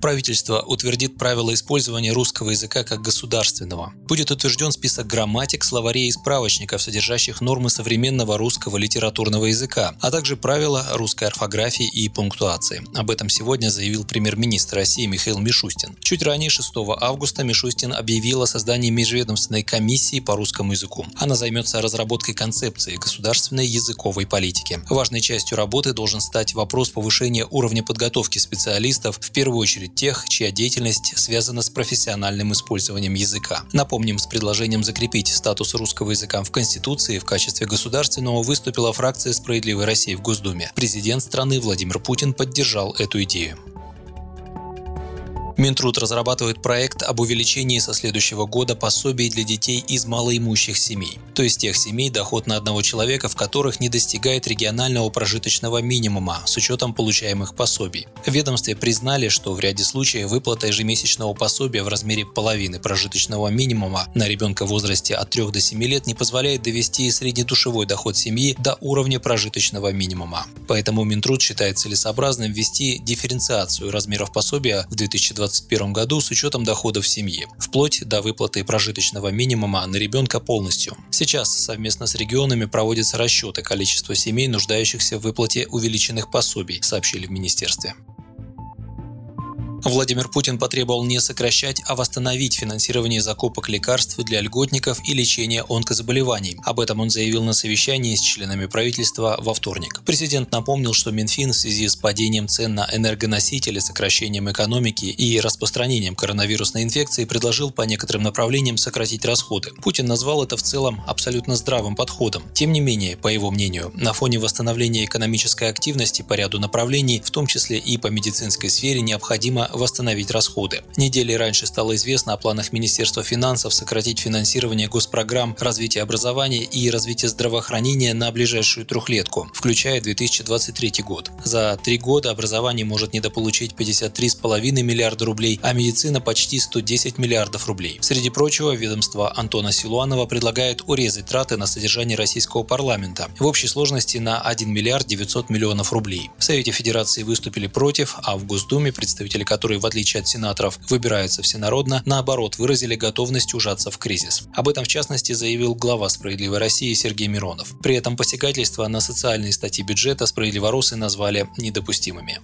Правительство утвердит правила использования русского языка как государственного. Будет утвержден список грамматик, словарей и справочников, содержащих нормы современного русского литературного языка, а также правила русской орфографии и пунктуации. Об этом сегодня заявил премьер-министр России Михаил Мишустин. Чуть ранее, 6 августа, Мишустин объявил о создании межведомственной комиссии по русскому языку. Она займется разработкой концепции государственной языковой политики. Важной частью работы должен стать вопрос повышения уровня подготовки специалистов, в первую очередь тех, чья деятельность связана с профессиональным использованием языка. Напомним, с предложением закрепить статус русского языка в Конституции в качестве государственного выступила фракция «Справедливой России» в Госдуме. Президент страны Владимир Путин поддержал эту идею. Минтруд разрабатывает проект об увеличении со следующего года пособий для детей из малоимущих семей, то есть тех семей, доход на одного человека, в которых не достигает регионального прожиточного минимума с учетом получаемых пособий. В ведомстве признали, что в ряде случаев выплата ежемесячного пособия в размере половины прожиточного минимума на ребенка в возрасте от 3 до 7 лет не позволяет довести среднедушевой доход семьи до уровня прожиточного минимума. Поэтому Минтруд считает целесообразным ввести дифференциацию размеров пособия в 2020 2021 году с учетом доходов семьи, вплоть до выплаты прожиточного минимума на ребенка полностью. Сейчас совместно с регионами проводятся расчеты количества семей, нуждающихся в выплате увеличенных пособий, сообщили в министерстве. Владимир Путин потребовал не сокращать, а восстановить финансирование закупок лекарств для льготников и лечения онкозаболеваний. Об этом он заявил на совещании с членами правительства во вторник. Президент напомнил, что Минфин в связи с падением цен на энергоносители, сокращением экономики и распространением коронавирусной инфекции предложил по некоторым направлениям сократить расходы. Путин назвал это в целом абсолютно здравым подходом. Тем не менее, по его мнению, на фоне восстановления экономической активности по ряду направлений, в том числе и по медицинской сфере, необходимо восстановить расходы. Недели раньше стало известно о планах Министерства финансов сократить финансирование госпрограмм развития образования и развития здравоохранения на ближайшую трехлетку, включая 2023 год. За три года образование может недополучить 53,5 миллиарда рублей, а медицина почти 110 миллиардов рублей. Среди прочего, ведомство Антона Силуанова предлагает урезать траты на содержание российского парламента в общей сложности на 1 миллиард 900 миллионов рублей. В Совете Федерации выступили против, а в Госдуме представители которые, в отличие от сенаторов, выбираются всенародно, наоборот, выразили готовность ужаться в кризис. Об этом, в частности, заявил глава «Справедливой России» Сергей Миронов. При этом посягательства на социальные статьи бюджета «Справедливоросы» назвали недопустимыми.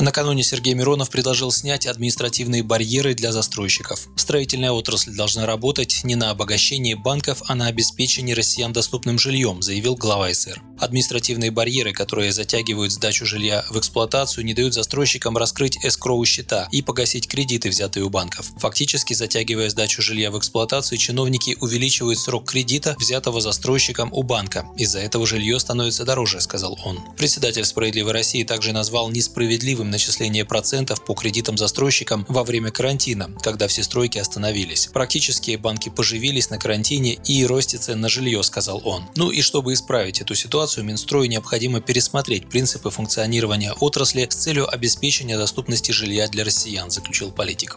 Накануне Сергей Миронов предложил снять административные барьеры для застройщиков. Строительная отрасль должна работать не на обогащение банков, а на обеспечение россиян доступным жильем, заявил глава СР. Административные барьеры, которые затягивают сдачу жилья в эксплуатацию, не дают застройщикам раскрыть эскроу счета и погасить кредиты, взятые у банков. Фактически, затягивая сдачу жилья в эксплуатацию, чиновники увеличивают срок кредита, взятого застройщиком у банка. Из-за этого жилье становится дороже, сказал он. Председатель «Справедливой России» также назвал несправедливым справедливым начисление процентов по кредитам застройщикам во время карантина, когда все стройки остановились. Практически банки поживились на карантине и росте цен на жилье, сказал он. Ну и чтобы исправить эту ситуацию, Минстрою необходимо пересмотреть принципы функционирования отрасли с целью обеспечения доступности жилья для россиян, заключил политик.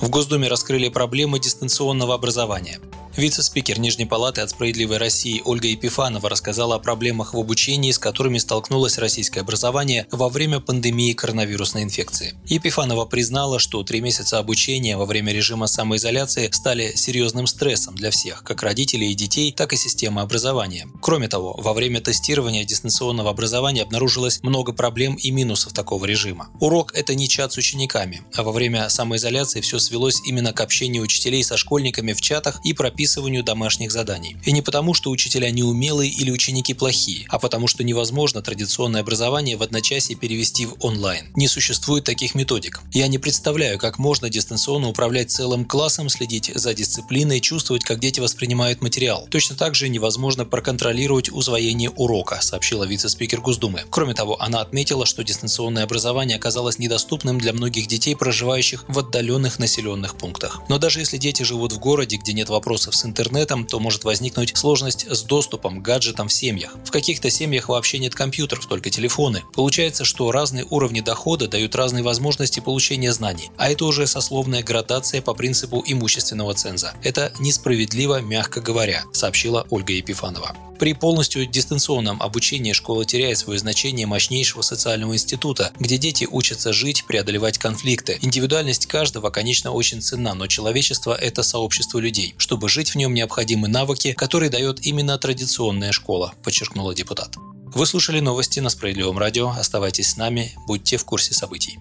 В Госдуме раскрыли проблемы дистанционного образования. Вице-спикер Нижней палаты от «Справедливой России» Ольга Епифанова рассказала о проблемах в обучении, с которыми столкнулось российское образование во время пандемии коронавирусной инфекции. Епифанова признала, что три месяца обучения во время режима самоизоляции стали серьезным стрессом для всех, как родителей и детей, так и системы образования. Кроме того, во время тестирования дистанционного образования обнаружилось много проблем и минусов такого режима. Урок – это не чат с учениками, а во время самоизоляции все свелось именно к общению учителей со школьниками в чатах и прописыванию прописыванию домашних заданий. И не потому, что учителя неумелые или ученики плохие, а потому, что невозможно традиционное образование в одночасье перевести в онлайн. Не существует таких методик. Я не представляю, как можно дистанционно управлять целым классом, следить за дисциплиной, чувствовать, как дети воспринимают материал. Точно так же невозможно проконтролировать усвоение урока, сообщила вице-спикер Госдумы. Кроме того, она отметила, что дистанционное образование оказалось недоступным для многих детей, проживающих в отдаленных населенных пунктах. Но даже если дети живут в городе, где нет вопросов вопросов с интернетом, то может возникнуть сложность с доступом к гаджетам в семьях. В каких-то семьях вообще нет компьютеров, только телефоны. Получается, что разные уровни дохода дают разные возможности получения знаний, а это уже сословная градация по принципу имущественного ценза. Это несправедливо, мягко говоря, сообщила Ольга Епифанова. При полностью дистанционном обучении школа теряет свое значение мощнейшего социального института, где дети учатся жить, преодолевать конфликты. Индивидуальность каждого, конечно, очень ценна, но человечество – это сообщество людей. Чтобы жить в нем, необходимы навыки, которые дает именно традиционная школа, подчеркнула депутат. Вы слушали новости на Справедливом радио. Оставайтесь с нами, будьте в курсе событий.